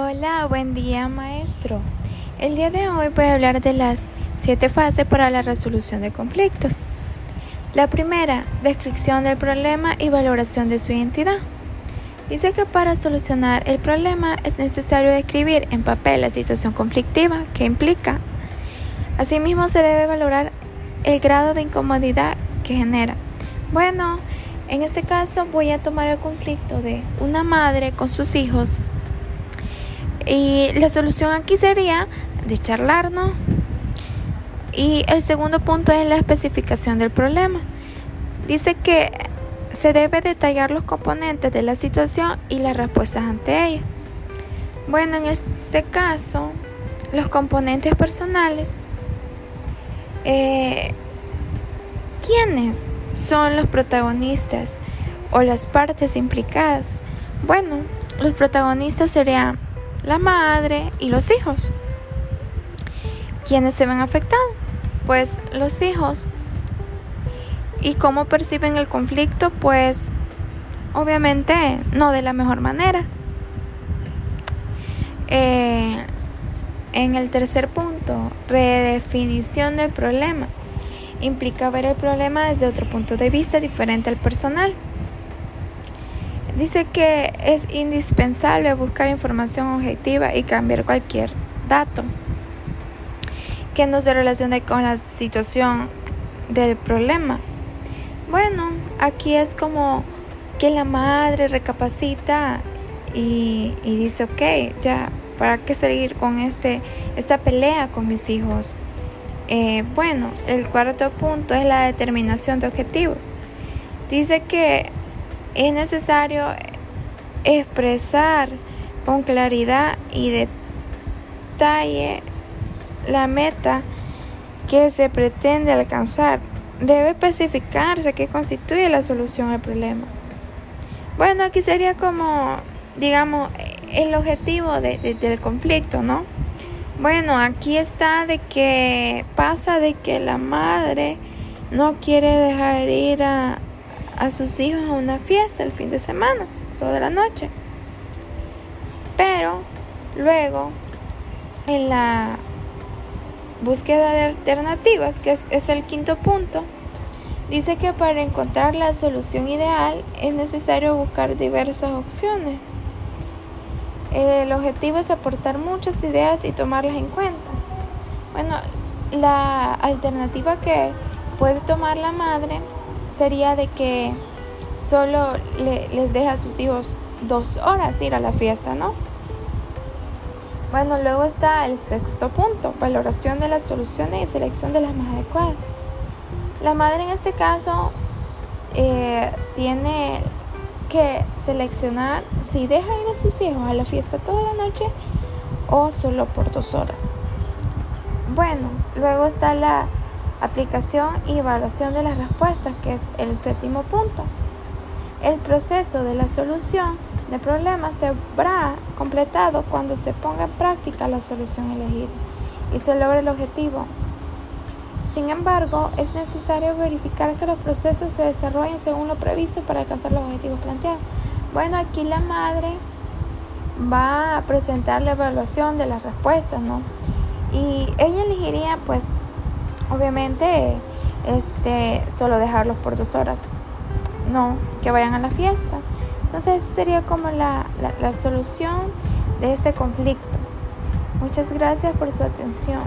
Hola, buen día maestro. El día de hoy voy a hablar de las siete fases para la resolución de conflictos. La primera, descripción del problema y valoración de su identidad. Dice que para solucionar el problema es necesario describir en papel la situación conflictiva que implica. Asimismo, se debe valorar el grado de incomodidad que genera. Bueno, en este caso voy a tomar el conflicto de una madre con sus hijos y la solución aquí sería de charlarnos. Y el segundo punto es la especificación del problema. Dice que se debe detallar los componentes de la situación y las respuestas ante ella. Bueno, en este caso, los componentes personales. Eh, ¿Quiénes son los protagonistas o las partes implicadas? Bueno, los protagonistas serían la madre y los hijos. ¿Quiénes se ven afectados? Pues los hijos. ¿Y cómo perciben el conflicto? Pues obviamente no de la mejor manera. Eh, en el tercer punto, redefinición del problema. Implica ver el problema desde otro punto de vista diferente al personal. Dice que es indispensable buscar información objetiva y cambiar cualquier dato que no se relacione con la situación del problema. Bueno, aquí es como que la madre recapacita y, dice, ok, ya, ¿para qué seguir con este, esta pelea con mis hijos? Eh, bueno, el cuarto punto es la determinación de objetivos. Dice que es necesario expresar con claridad y detalle la meta que se pretende alcanzar. Debe especificarse qué constituye la solución al problema. Bueno, aquí sería como, digamos, el objetivo del conflicto, ¿no? Bueno, aquí está de que pasa de que la madre no quiere dejar ir a, a sus hijos a una fiesta el fin de semana, toda la noche. Pero luego, en la búsqueda de alternativas, que es, el quinto punto, dice que para encontrar la solución ideal es necesario buscar diversas opciones. El objetivo es aportar muchas ideas y tomarlas en cuenta. Bueno, la alternativa que puede tomar la madre sería de que solo les deja a sus hijos dos horas ir a la fiesta, ¿no? Bueno, luego está el sexto punto, valoración de las soluciones y selección de las más adecuadas. La madre en este caso eh, tiene que seleccionar si deja ir a sus hijos a la fiesta toda la noche o solo por dos horas. Bueno, luego está la aplicación y evaluación de las respuestas, que es el séptimo punto. El proceso de la solución de problemas se habrá completado cuando se ponga en práctica la solución elegida y se logre el objetivo. Sin embargo, es necesario verificar que los procesos se desarrollen según lo previsto para alcanzar los objetivos planteados. Bueno, aquí la madre va a presentar la evaluación de las respuestas, ¿no? Y ella elegiría pues obviamente, este, solo dejarlos por dos horas. No, que vayan a la fiesta. Entonces, esa sería como la, la solución de este conflicto. Muchas gracias por su atención.